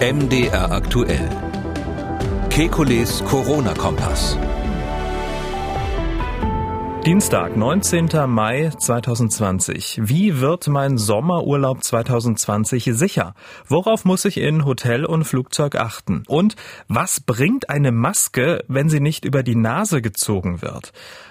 MDR aktuell. Kekules Corona-Kompass. Dienstag, 19. Mai 2020. Wie wird mein Sommerurlaub 2020 sicher? Worauf muss ich in Hotel und Flugzeug achten? Und was bringt eine Maske, wenn sie nicht über die Nase gezogen wird?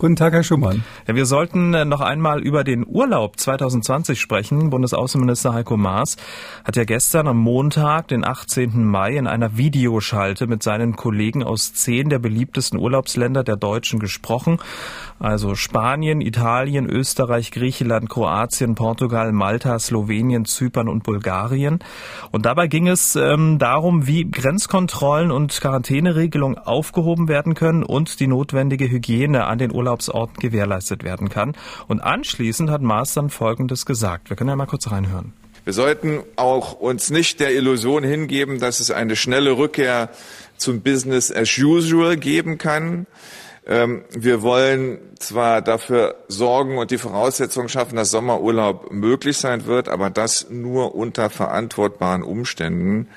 Guten Tag, Herr Schumann. Ja, wir sollten äh, noch einmal über den Urlaub 2020 sprechen. Bundesaußenminister Heiko Maas hat ja gestern am Montag, den 18. Mai, in einer Videoschalte mit seinen Kollegen aus zehn der beliebtesten Urlaubsländer der Deutschen gesprochen. Also Spanien, Italien, Österreich, Griechenland, Kroatien, Portugal, Malta, Slowenien, Zypern und Bulgarien. Und dabei ging es ähm, darum, wie Grenzkontrollen und Quarantäneregelungen aufgehoben werden können und die notwendige Hygiene an den Urlaub Urlaubsorten gewährleistet werden kann. Und anschließend hat Maas dann Folgendes gesagt. Wir können ja mal kurz reinhören. Wir sollten auch uns nicht der Illusion hingeben, dass es eine schnelle Rückkehr zum Business as usual geben kann. Ähm, wir wollen zwar dafür sorgen und die Voraussetzungen schaffen, dass Sommerurlaub möglich sein wird, aber das nur unter verantwortbaren Umständen.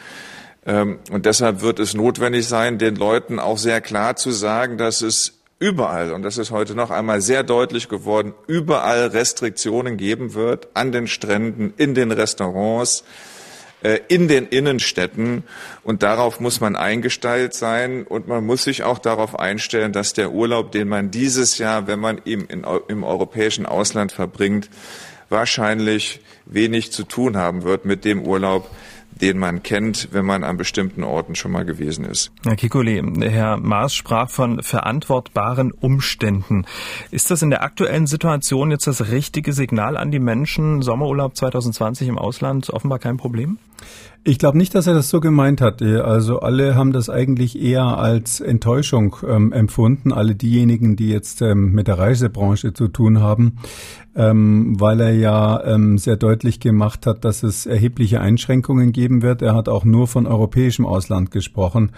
Ähm, und deshalb wird es notwendig sein, den Leuten auch sehr klar zu sagen, dass es überall, und das ist heute noch einmal sehr deutlich geworden, überall Restriktionen geben wird, an den Stränden, in den Restaurants, in den Innenstädten. Und darauf muss man eingestellt sein und man muss sich auch darauf einstellen, dass der Urlaub, den man dieses Jahr, wenn man ihn in, im europäischen Ausland verbringt, wahrscheinlich wenig zu tun haben wird mit dem Urlaub, den man kennt, wenn man an bestimmten Orten schon mal gewesen ist. Herr Kikuli, Herr Maas sprach von verantwortbaren Umständen. Ist das in der aktuellen Situation jetzt das richtige Signal an die Menschen? Sommerurlaub 2020 im Ausland offenbar kein Problem? Ich glaube nicht, dass er das so gemeint hat. Also alle haben das eigentlich eher als Enttäuschung ähm, empfunden, alle diejenigen, die jetzt ähm, mit der Reisebranche zu tun haben, ähm, weil er ja ähm, sehr deutlich gemacht hat, dass es erhebliche Einschränkungen geben wird. Er hat auch nur von europäischem Ausland gesprochen,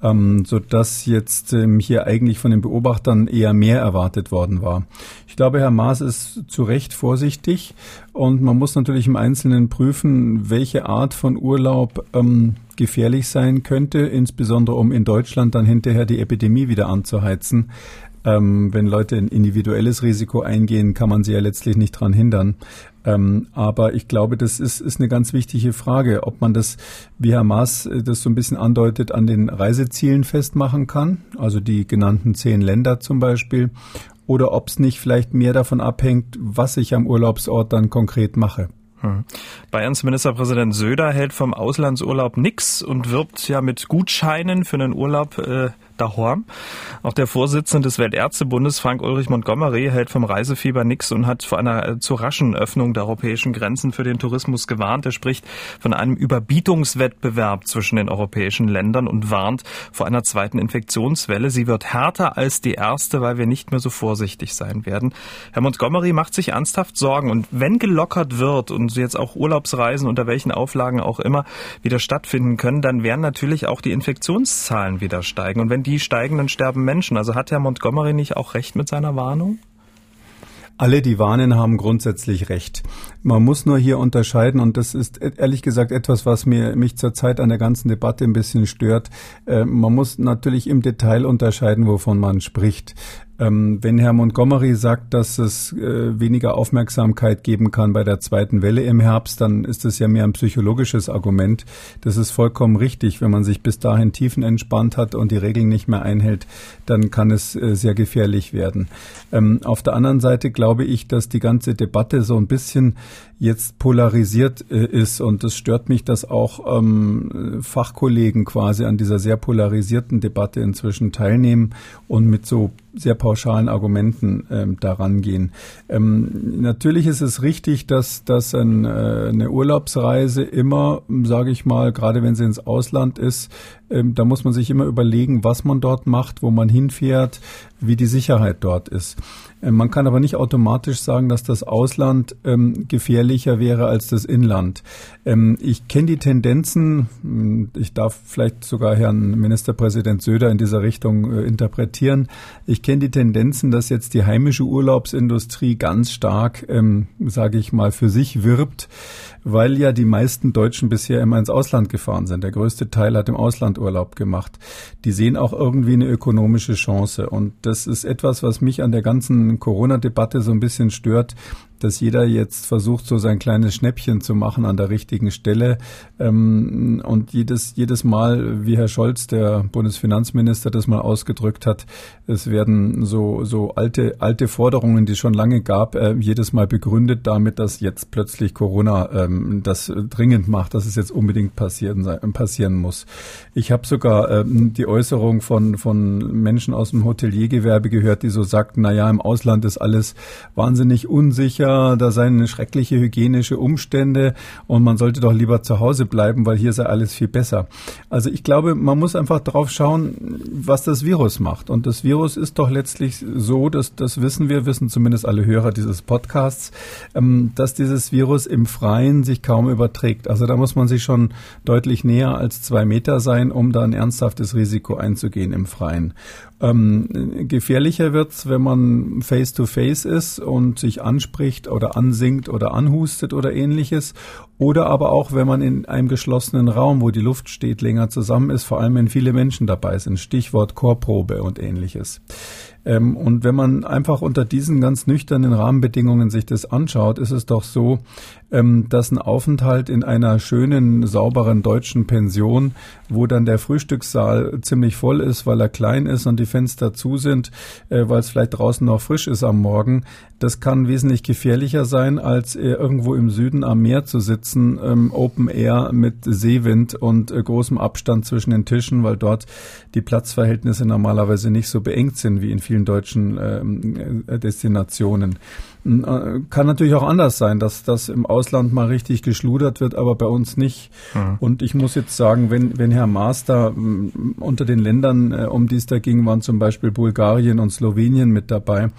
ähm, so dass jetzt ähm, hier eigentlich von den Beobachtern eher mehr erwartet worden war. Ich glaube, Herr Maas ist zu Recht vorsichtig und man muss natürlich im Einzelnen prüfen, welche Art von Urlaub ähm, gefährlich sein könnte, insbesondere um in Deutschland dann hinterher die Epidemie wieder anzuheizen. Ähm, wenn Leute ein individuelles Risiko eingehen, kann man sie ja letztlich nicht dran hindern. Ähm, aber ich glaube, das ist, ist eine ganz wichtige Frage, ob man das, wie Herr Maas äh, das so ein bisschen andeutet, an den Reisezielen festmachen kann, also die genannten zehn Länder zum Beispiel, oder ob es nicht vielleicht mehr davon abhängt, was ich am Urlaubsort dann konkret mache. Hm. Bayerns Ministerpräsident Söder hält vom Auslandsurlaub nix und wirbt ja mit Gutscheinen für einen Urlaub äh, Dahorm. Auch der Vorsitzende des Weltärztebundes, Frank Ulrich Montgomery, hält vom Reisefieber nichts und hat vor einer äh, zu raschen Öffnung der europäischen Grenzen für den Tourismus gewarnt. Er spricht von einem Überbietungswettbewerb zwischen den europäischen Ländern und warnt vor einer zweiten Infektionswelle. Sie wird härter als die erste, weil wir nicht mehr so vorsichtig sein werden. Herr Montgomery macht sich ernsthaft Sorgen und wenn gelockert wird und jetzt auch Urlaubsreisen unter welchen Auflagen auch immer wieder stattfinden können, dann werden natürlich auch die Infektionszahlen wieder steigen. Und wenn die steigen, dann sterben Menschen. Also hat Herr Montgomery nicht auch recht mit seiner Warnung? Alle, die warnen, haben grundsätzlich recht. Man muss nur hier unterscheiden, und das ist e-, ehrlich gesagt etwas, was mir, mich zurzeit an der ganzen Debatte ein bisschen stört. Äh, man muss natürlich im Detail unterscheiden, wovon man spricht. Ähm, wenn Herr Montgomery sagt, dass es äh, weniger Aufmerksamkeit geben kann bei der zweiten Welle im Herbst, dann ist das ja mehr ein psychologisches Argument. Das ist vollkommen richtig. Wenn man sich bis dahin tiefenentspannt hat und die Regeln nicht mehr einhält, dann kann es äh, sehr gefährlich werden. Ähm, auf der anderen Seite glaube ich, dass die ganze Debatte so ein bisschen jetzt polarisiert äh, ist. Und es stört mich, dass auch ähm, Fachkollegen quasi an dieser sehr polarisierten Debatte inzwischen teilnehmen und mit so sehr pauschalen Argumenten ähm, daran gehen. Ähm, natürlich ist es richtig, dass, dass ein, äh, eine Urlaubsreise immer, sage ich mal, gerade wenn sie ins Ausland ist, ähm, da muss man sich immer überlegen, was man dort macht, wo man hinfährt, wie die Sicherheit dort ist. Ähm, man kann aber nicht automatisch sagen, dass das Ausland ähm, gefährlicher wäre als das Inland. Ähm, ich kenne die Tendenzen, hm, ich darf vielleicht sogar Herrn Ministerpräsident Söder in dieser Richtung äh, interpretieren. Ich kenne die Tendenzen, dass jetzt die heimische Urlaubsindustrie ganz stark, ähm, sage ich mal, für sich wirbt weil ja die meisten Deutschen bisher immer ins Ausland gefahren sind. Der größte Teil hat im Ausland Urlaub gemacht. Die sehen auch irgendwie eine ökonomische Chance. Und das ist etwas, was mich an der ganzen Corona-Debatte so ein bisschen stört, dass jeder jetzt versucht, so sein kleines Schnäppchen zu machen an der richtigen Stelle. Ähm, und jedes, jedes Mal, wie Herr Scholz, der Bundesfinanzminister, das mal ausgedrückt hat, es werden so, so alte, alte Forderungen, die es schon lange gab, äh, jedes Mal begründet damit, dass jetzt plötzlich Corona ähm, das dringend macht, dass es jetzt unbedingt passieren, passieren muss. Ich habe sogar ähm, die Äußerung von, von Menschen aus dem Hoteliergewerbe gehört, die so sagten, na ja, im Ausland ist alles wahnsinnig unsicher, da seien schreckliche hygienische Umstände und man sollte doch lieber zu Hause bleiben, weil hier sei alles viel besser. Also ich glaube, man muss einfach drauf schauen, was das Virus macht. Und das Virus ist doch letztlich so, dass das wissen wir, wissen zumindest alle Hörer dieses Podcasts, ähm, dass dieses Virus im Freien sich kaum überträgt. Also da muss man sich schon deutlich näher als zwei Meter sein, um da ein ernsthaftes Risiko einzugehen im Freien. Ähm, gefährlicher wird's, wenn man face-to-face -face ist und sich anspricht oder ansingt oder anhustet oder ähnliches. Oder aber auch, wenn man in einem geschlossenen Raum, wo die Luft steht, länger zusammen ist, vor allem wenn viele Menschen dabei sind. Stichwort Chorprobe und ähnliches. Ähm, und wenn man einfach unter diesen ganz nüchternen Rahmenbedingungen sich das anschaut, ist es doch so, ähm, dass ein Aufenthalt in einer schönen, sauberen deutschen Pension, wo dann der Frühstückssaal ziemlich voll ist, weil er klein ist und die Fenster zu sind, äh, weil es vielleicht draußen noch frisch ist am Morgen, das kann wesentlich gefährlicher sein, als äh, irgendwo im Süden am Meer zu sitzen, ähm, Open Air mit Seewind und äh, großem Abstand zwischen den Tischen, weil dort die Platzverhältnisse normalerweise nicht so beengt sind wie in vielen deutschen ähm, Destinationen. Äh, kann natürlich auch anders sein, dass das im Ausland mal richtig geschludert wird, aber bei uns nicht. Mhm. Und ich muss jetzt sagen, wenn, wenn Herr Master unter den Ländern, äh, um die es da ging, waren zum Beispiel Bulgarien und Slowenien mit dabei,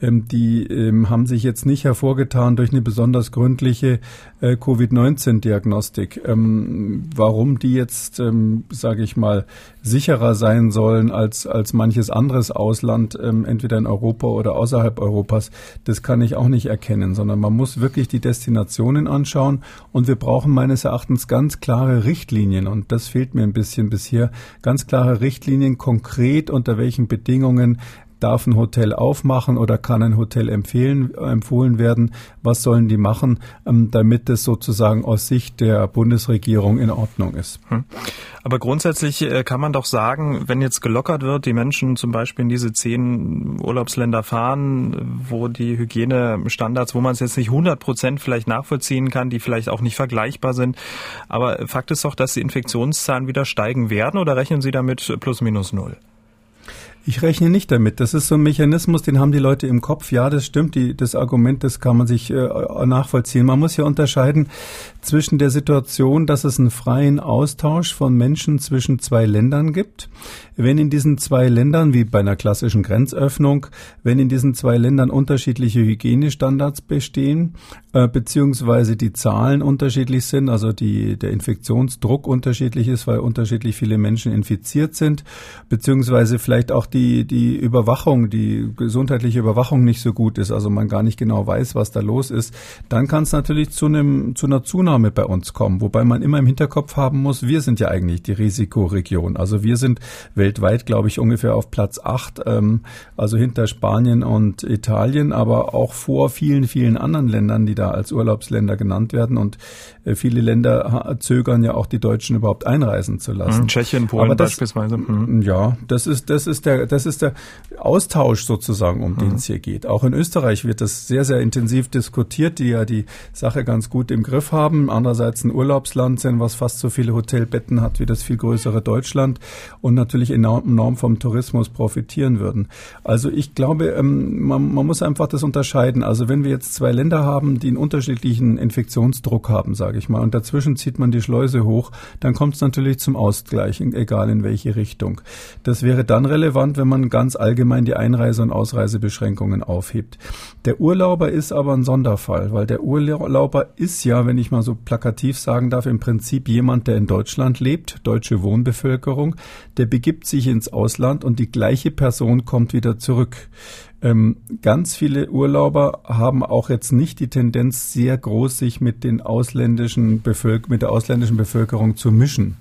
ähm, die ähm, haben sich jetzt nicht hervorgetan durch eine besonders gründliche äh, Covid-19-Diagnostik. Ähm, warum die jetzt, ähm, sage ich mal, sicherer sein sollen als, als manches anderes Ausland, ähm, entweder in Europa oder außerhalb Europas, das kann ich auch nicht erkennen, sondern man muss wirklich die Destinationen anschauen. Und wir brauchen meines Erachtens ganz klare Richtlinien. Und das fehlt mir ein bisschen bisher, ganz klare Richtlinien, konkret unter welchen Bedingungen darf ein Hotel aufmachen oder kann ein Hotel empfehlen, empfohlen werden? Was sollen die machen, ähm, damit es sozusagen aus Sicht der Bundesregierung in Ordnung ist? Hm. Aber grundsätzlich äh, kann man doch sagen, wenn jetzt gelockert wird, die Menschen zum Beispiel in diese zehn Urlaubsländer fahren, wo die Hygienestandards, wo man es jetzt nicht 100 Prozent vielleicht nachvollziehen kann, die vielleicht auch nicht vergleichbar sind. Aber Fakt ist doch, dass die Infektionszahlen wieder steigen werden oder rechnen Sie damit plus minus null? Ich rechne nicht damit. Das ist so ein Mechanismus, den haben die Leute im Kopf. Ja, das stimmt. Die, das Argument, das kann man sich äh, nachvollziehen. Man muss ja unterscheiden zwischen der Situation, dass es einen freien Austausch von Menschen zwischen zwei Ländern gibt. Wenn in diesen zwei Ländern, wie bei einer klassischen Grenzöffnung, wenn in diesen zwei Ländern unterschiedliche Hygienestandards bestehen, äh, beziehungsweise die Zahlen unterschiedlich sind, also die, der Infektionsdruck unterschiedlich ist, weil unterschiedlich viele Menschen infiziert sind, beziehungsweise vielleicht auch die, die Überwachung, die gesundheitliche Überwachung nicht so gut ist, also man gar nicht genau weiß, was da los ist, dann kann es natürlich zu einem, zu einer Zunahme bei uns kommen. Wobei man immer im Hinterkopf haben muss, wir sind ja eigentlich die Risikoregion. Also wir sind weltweit, glaube ich, ungefähr auf Platz acht, ähm, also hinter Spanien und Italien, aber auch vor vielen, vielen anderen Ländern, die da als Urlaubsländer genannt werden. Und viele Länder zögern ja auch die Deutschen überhaupt einreisen zu lassen. Tschechien, Polen das, beispielsweise. Mhm. Ja, das ist, das ist der das ist der Austausch sozusagen, um mhm. den es hier geht. Auch in Österreich wird das sehr, sehr intensiv diskutiert, die ja die Sache ganz gut im Griff haben. Andererseits ein Urlaubsland sind, was fast so viele Hotelbetten hat wie das viel größere Deutschland und natürlich enorm, enorm vom Tourismus profitieren würden. Also ich glaube, ähm, man, man muss einfach das unterscheiden. Also wenn wir jetzt zwei Länder haben, die einen unterschiedlichen Infektionsdruck haben, sage ich mal, und dazwischen zieht man die Schleuse hoch, dann kommt es natürlich zum Ausgleich, egal in welche Richtung. Das wäre dann relevant, wenn man ganz allgemein die Einreise- und Ausreisebeschränkungen aufhebt. Der Urlauber ist aber ein Sonderfall, weil der Urlauber ist ja, wenn ich mal so plakativ sagen darf, im Prinzip jemand, der in Deutschland lebt, deutsche Wohnbevölkerung, der begibt sich ins Ausland und die gleiche Person kommt wieder zurück. Ähm, ganz viele Urlauber haben auch jetzt nicht die Tendenz, sehr groß sich mit den ausländischen mit der ausländischen Bevölkerung zu mischen.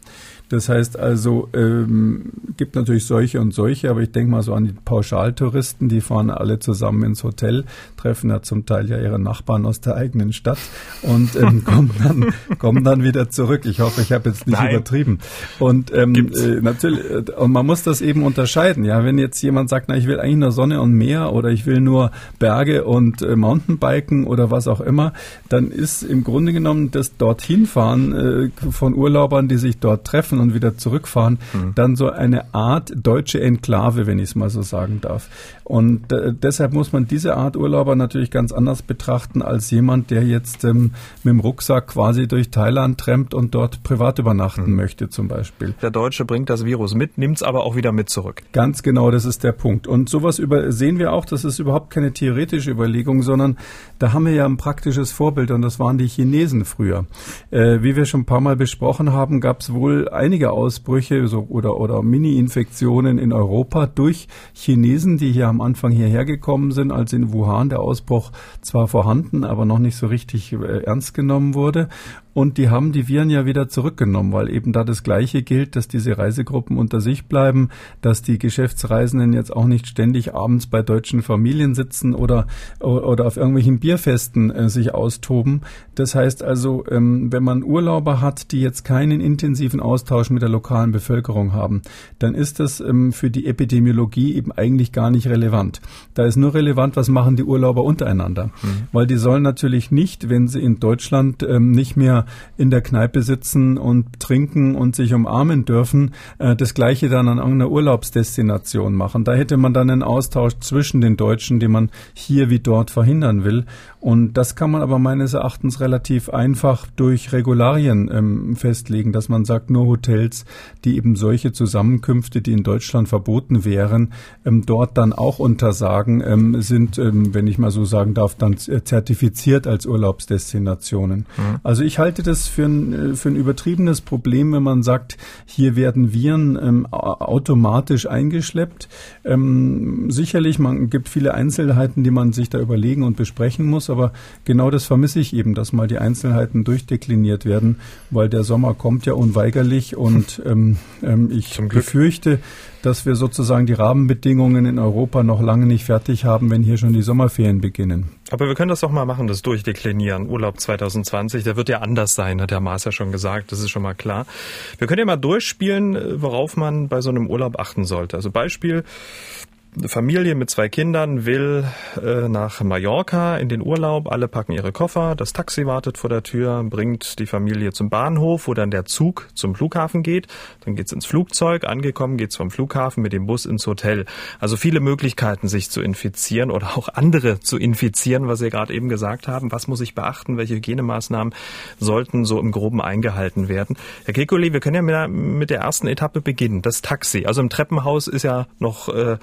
Das heißt also, ähm, gibt natürlich solche und solche, aber ich denke mal so an die Pauschaltouristen, die fahren alle zusammen ins Hotel, treffen ja zum Teil ja ihre Nachbarn aus der eigenen Stadt und ähm, kommen, dann, kommen dann wieder zurück. Ich hoffe, ich habe jetzt nicht Nein. übertrieben. Und ähm, äh, natürlich, äh, und man muss das eben unterscheiden. Ja, wenn jetzt jemand sagt, na, ich will eigentlich nur Sonne und Meer oder ich will nur Berge und äh, Mountainbiken oder was auch immer, dann ist im Grunde genommen das dorthin fahren äh, von Urlaubern, die sich dort treffen und wieder zurückfahren, mhm. dann so eine Art deutsche Enklave, wenn ich es mal so sagen darf. Und äh, deshalb muss man diese Art Urlauber natürlich ganz anders betrachten als jemand, der jetzt ähm, mit dem Rucksack quasi durch Thailand trampt und dort privat übernachten mhm. möchte zum Beispiel. Der Deutsche bringt das Virus mit, nimmt es aber auch wieder mit zurück. Ganz genau, das ist der Punkt. Und sowas über, sehen wir auch, das ist überhaupt keine theoretische Überlegung, sondern da haben wir ja ein praktisches Vorbild und das waren die Chinesen früher. Äh, wie wir schon ein paar Mal besprochen haben, gab es wohl einige Ausbrüche so, oder, oder Mini-Infektionen in Europa durch Chinesen, die hier am Anfang hierher gekommen sind, als in Wuhan der Ausbruch zwar vorhanden, aber noch nicht so richtig äh, ernst genommen wurde. Und die haben die Viren ja wieder zurückgenommen, weil eben da das Gleiche gilt, dass diese Reisegruppen unter sich bleiben, dass die Geschäftsreisenden jetzt auch nicht ständig abends bei deutschen Familien sitzen oder, oder auf irgendwelchen Bierfesten äh, sich austoben. Das heißt also, ähm, wenn man Urlauber hat, die jetzt keinen intensiven Austausch mit der lokalen Bevölkerung haben, dann ist das ähm, für die Epidemiologie eben eigentlich gar nicht relevant. Da ist nur relevant, was machen die Urlauber untereinander. Mhm. Weil die sollen natürlich nicht, wenn sie in Deutschland ähm, nicht mehr in der Kneipe sitzen und trinken und sich umarmen dürfen, äh, das gleiche dann an irgendeiner Urlaubsdestination machen. Da hätte man dann einen Austausch zwischen den Deutschen, den man hier wie dort verhindern will. Und das kann man aber meines Erachtens relativ einfach durch Regularien ähm, festlegen, dass man sagt, nur Hotels, die eben solche Zusammenkünfte, die in Deutschland verboten wären, ähm, dort dann auch untersagen, ähm, sind, ähm, wenn ich mal so sagen darf, dann zertifiziert als Urlaubsdestinationen. Mhm. Also ich halte das für ein, äh, für ein übertriebenes Problem, wenn man sagt, hier werden Viren ähm, automatisch eingeschleppt. Ähm, sicherlich, man gibt viele Einzelheiten, die man sich da überlegen und besprechen muss aber genau das vermisse ich eben, dass mal die Einzelheiten durchdekliniert werden, weil der Sommer kommt ja unweigerlich und ähm, ähm, ich befürchte, dass wir sozusagen die Rahmenbedingungen in Europa noch lange nicht fertig haben, wenn hier schon die Sommerferien beginnen. Aber wir können das doch mal machen, das durchdeklinieren. Urlaub 2020, der wird ja anders sein, hat der Maas ja schon gesagt, das ist schon mal klar. Wir können ja mal durchspielen, worauf man bei so einem Urlaub achten sollte. Also Beispiel, Familie mit zwei Kindern will äh, nach Mallorca in den Urlaub. Alle packen ihre Koffer. Das Taxi wartet vor der Tür, bringt die Familie zum Bahnhof, wo dann der Zug zum Flughafen geht. Dann geht's ins Flugzeug. Angekommen geht's vom Flughafen mit dem Bus ins Hotel. Also viele Möglichkeiten, sich zu infizieren oder auch andere zu infizieren, was Sie gerade eben gesagt haben. Was muss ich beachten? Welche Hygienemaßnahmen sollten so im Groben eingehalten werden? Herr Kekulé, wir können ja mit der, mit der ersten Etappe beginnen. Das Taxi. Also im Treppenhaus ist ja noch äh,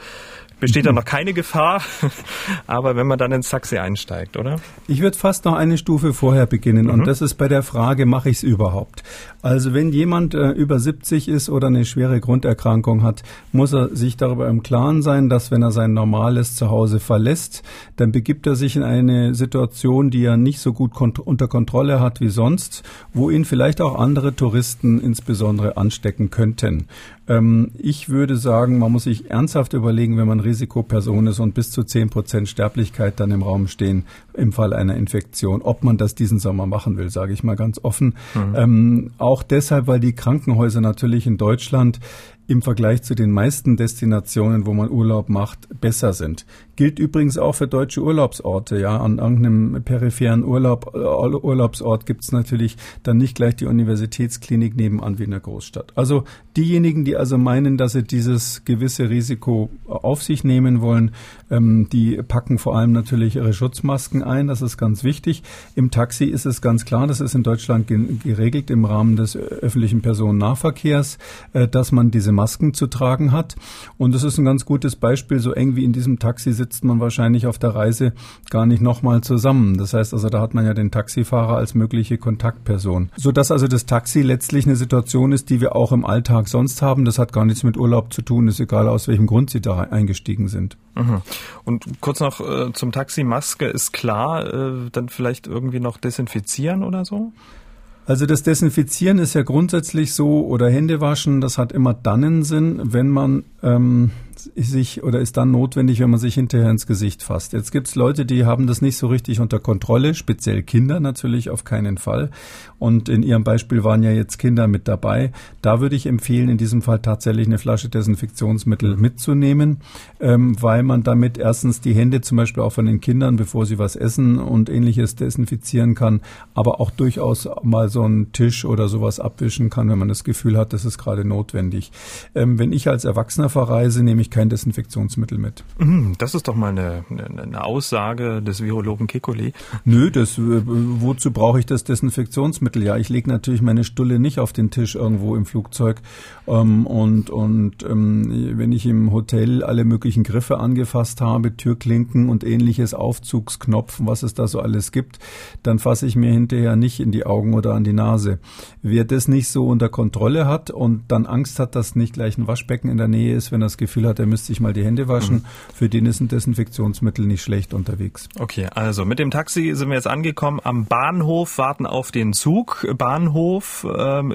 besteht da noch keine Gefahr, aber wenn man dann ins Taxi einsteigt, oder? Ich würde fast noch eine Stufe vorher beginnen mhm. und das ist bei der Frage, mache ich es überhaupt? Also wenn jemand äh, über 70 ist oder eine schwere Grunderkrankung hat, muss er sich darüber im Klaren sein, dass wenn er sein normales Zuhause verlässt, dann begibt er sich in eine Situation, die er nicht so gut kont unter Kontrolle hat wie sonst, wo ihn vielleicht auch andere Touristen insbesondere anstecken könnten. Ähm, ich würde sagen, man muss sich ernsthaft überlegen, wenn man Risikoperson ist und bis zu 10 Prozent Sterblichkeit dann im Raum stehen im Fall einer Infektion, ob man das diesen Sommer machen will, sage ich mal ganz offen. Mhm. Ähm, auch deshalb, weil die Krankenhäuser natürlich in Deutschland im Vergleich zu den meisten Destinationen, wo man Urlaub macht, besser sind. Gilt übrigens auch für deutsche Urlaubsorte. Ja, an irgendeinem peripheren Urlaub, äh, Urlaubsort gibt es natürlich dann nicht gleich die Universitätsklinik nebenan wie in der Großstadt. Also diejenigen, die also meinen, dass sie dieses gewisse Risiko auf sich nehmen wollen, ähm, die packen vor allem natürlich ihre Schutzmasken ein. Das ist ganz wichtig. Im Taxi ist es ganz klar, das ist in Deutschland geregelt im Rahmen des öffentlichen Personennahverkehrs, äh, dass man diese Masken zu tragen hat. Und das ist ein ganz gutes Beispiel. So eng wie in diesem Taxi sitzt man wahrscheinlich auf der Reise gar nicht nochmal zusammen. Das heißt also, da hat man ja den Taxifahrer als mögliche Kontaktperson. Sodass also das Taxi letztlich eine Situation ist, die wir auch im Alltag sonst haben. Das hat gar nichts mit Urlaub zu tun. Ist egal, aus welchem Grund Sie da eingestiegen sind. Mhm. Und kurz noch äh, zum Taxi. Maske ist klar. Äh, dann vielleicht irgendwie noch desinfizieren oder so? Also das Desinfizieren ist ja grundsätzlich so oder Hände waschen, das hat immer dann einen Sinn, wenn man ähm, sich oder ist dann notwendig, wenn man sich hinterher ins Gesicht fasst. Jetzt gibt es Leute, die haben das nicht so richtig unter Kontrolle, speziell Kinder natürlich auf keinen Fall. Und in Ihrem Beispiel waren ja jetzt Kinder mit dabei. Da würde ich empfehlen, in diesem Fall tatsächlich eine Flasche Desinfektionsmittel mitzunehmen, ähm, weil man damit erstens die Hände zum Beispiel auch von den Kindern, bevor sie was essen und ähnliches desinfizieren kann, aber auch durchaus mal so einen Tisch oder sowas abwischen kann, wenn man das Gefühl hat, das ist gerade notwendig. Ähm, wenn ich als Erwachsener verreise, nehme ich kein Desinfektionsmittel mit. Mhm, das ist doch mal eine, eine Aussage des Virologen Kekulé. Nö, das, äh, wozu brauche ich das Desinfektionsmittel? Ja, ich lege natürlich meine Stulle nicht auf den Tisch irgendwo im Flugzeug. Ähm, und und ähm, wenn ich im Hotel alle möglichen Griffe angefasst habe, Türklinken und ähnliches, Aufzugsknopfen, was es da so alles gibt, dann fasse ich mir hinterher nicht in die Augen oder an die Nase. Wer das nicht so unter Kontrolle hat und dann Angst hat, dass nicht gleich ein Waschbecken in der Nähe ist, wenn er das Gefühl hat, er müsste sich mal die Hände waschen. Mhm. Für den ist ein Desinfektionsmittel nicht schlecht unterwegs. Okay, also mit dem Taxi sind wir jetzt angekommen am Bahnhof, warten auf den Zug. Bahnhof, ähm,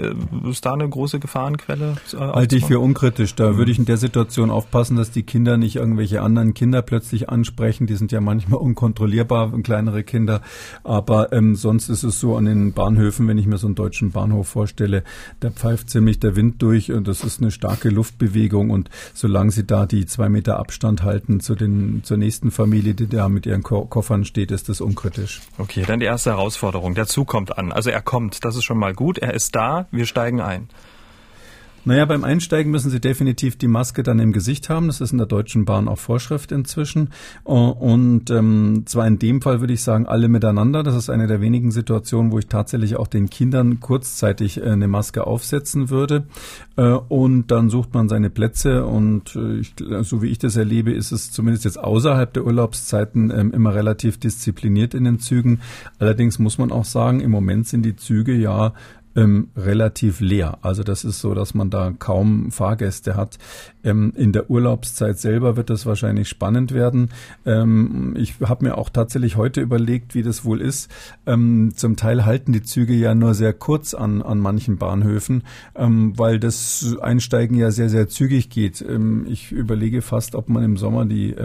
ist da eine große Gefahrenquelle? Äh, Halte ich für unkritisch. Da mhm. würde ich in der Situation aufpassen, dass die Kinder nicht irgendwelche anderen Kinder plötzlich ansprechen. Die sind ja manchmal unkontrollierbar, kleinere Kinder. Aber ähm, sonst ist es so an den Bahnhöfen, wenn ich mir so einen deutschen Bahnhof vorstelle, da pfeift ziemlich der Wind durch und das ist eine starke Luftbewegung und solange sie da die zwei Meter Abstand halten zu den, zur nächsten Familie, die da mit ihren Ko Koffern steht, ist das unkritisch. Okay, dann die erste Herausforderung. Der Zug kommt an. Also er kommt, das ist schon mal gut. Er ist da, wir steigen ein. Naja, beim Einsteigen müssen Sie definitiv die Maske dann im Gesicht haben. Das ist in der Deutschen Bahn auch Vorschrift inzwischen. Äh, und ähm, zwar in dem Fall würde ich sagen, alle miteinander. Das ist eine der wenigen Situationen, wo ich tatsächlich auch den Kindern kurzzeitig äh, eine Maske aufsetzen würde. Äh, und dann sucht man seine Plätze. Und ich, so wie ich das erlebe, ist es zumindest jetzt außerhalb der Urlaubszeiten ähm, immer relativ diszipliniert in den Zügen. Allerdings muss man auch sagen, im Moment sind die Züge ja ähm, relativ leer. Also das ist so, dass man da kaum Fahrgäste hat. Ähm, in der Urlaubszeit selber wird das wahrscheinlich spannend werden. Ähm, ich habe mir auch tatsächlich heute überlegt, wie das wohl ist. Ähm, zum Teil halten die Züge ja nur sehr kurz an, an manchen Bahnhöfen, ähm, weil das Einsteigen ja sehr, sehr zügig geht. Ähm, ich überlege fast, ob man im Sommer die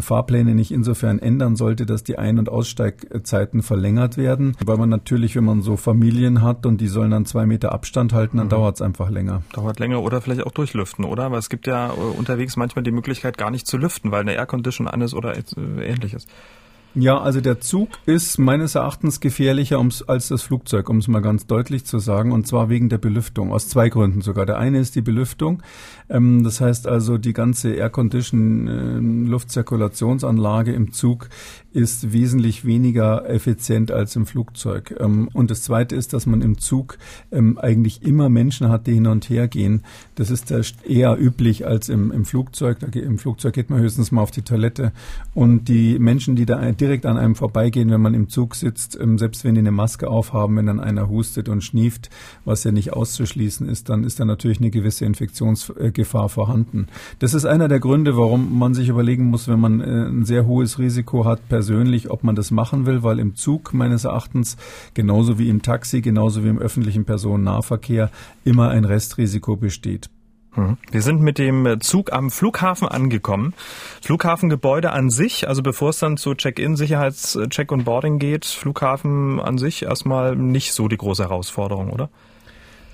Fahrpläne nicht insofern ändern sollte, dass die Ein- und Aussteigzeiten verlängert werden. Weil man natürlich, wenn man so Familien hat und die sollen dann zwei Meter Abstand halten, dann mhm. dauert es einfach länger. Dauert länger oder vielleicht auch durchlüften, oder? Weil es gibt ja äh, unterwegs manchmal die Möglichkeit gar nicht zu lüften, weil eine Aircondition an ist oder äh, ähnliches. Ja, also der Zug ist meines Erachtens gefährlicher als das Flugzeug, um es mal ganz deutlich zu sagen, und zwar wegen der Belüftung, aus zwei Gründen sogar. Der eine ist die Belüftung, ähm, das heißt also die ganze Air-Condition äh, Luftzirkulationsanlage im Zug ist wesentlich weniger effizient als im Flugzeug. Ähm, und das Zweite ist, dass man im Zug ähm, eigentlich immer Menschen hat, die hin und her gehen. Das ist eher üblich als im, im Flugzeug. Im Flugzeug geht man höchstens mal auf die Toilette. Und die Menschen, die da direkt an einem vorbeigehen, wenn man im Zug sitzt, ähm, selbst wenn die eine Maske aufhaben, wenn dann einer hustet und schnieft, was ja nicht auszuschließen ist, dann ist da natürlich eine gewisse Infektionsgefahr vorhanden. Das ist einer der Gründe, warum man sich überlegen muss, wenn man äh, ein sehr hohes Risiko hat, persönlich, ob man das machen will, weil im Zug meines Erachtens genauso wie im Taxi, genauso wie im öffentlichen Personennahverkehr immer ein Restrisiko besteht. Hm. Wir sind mit dem Zug am Flughafen angekommen. Flughafengebäude an sich, also bevor es dann zu Check-in, Sicherheitscheck und Boarding geht, Flughafen an sich erstmal nicht so die große Herausforderung, oder?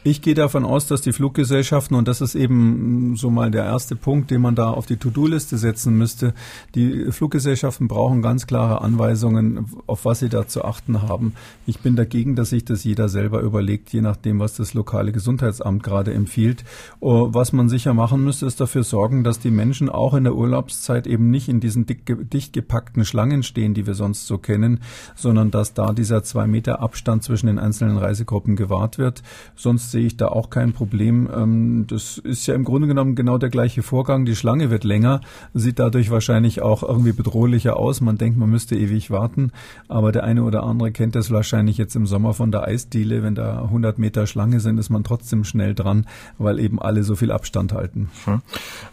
Ich gehe davon aus, dass die Fluggesellschaften, und das ist eben so mal der erste Punkt, den man da auf die To-Do-Liste setzen müsste, die Fluggesellschaften brauchen ganz klare Anweisungen, auf was sie da zu achten haben. Ich bin dagegen, dass sich das jeder selber überlegt, je nachdem, was das lokale Gesundheitsamt gerade empfiehlt. Oh, was man sicher machen müsste, ist dafür sorgen, dass die Menschen auch in der Urlaubszeit eben nicht in diesen dicht gepackten Schlangen stehen, die wir sonst so kennen, sondern dass da dieser zwei Meter Abstand zwischen den einzelnen Reisegruppen gewahrt wird. Sonst sehe ich da auch kein Problem. Ähm, das ist ja im Grunde genommen genau der gleiche Vorgang. Die Schlange wird länger, sieht dadurch wahrscheinlich auch irgendwie bedrohlicher aus. Man denkt, man müsste ewig warten, aber der eine oder andere kennt das wahrscheinlich jetzt im Sommer von der Eisdiele. Wenn da 100 Meter Schlange sind, ist man trotzdem schnell dran, weil eben alle so viel Abstand halten. Hm.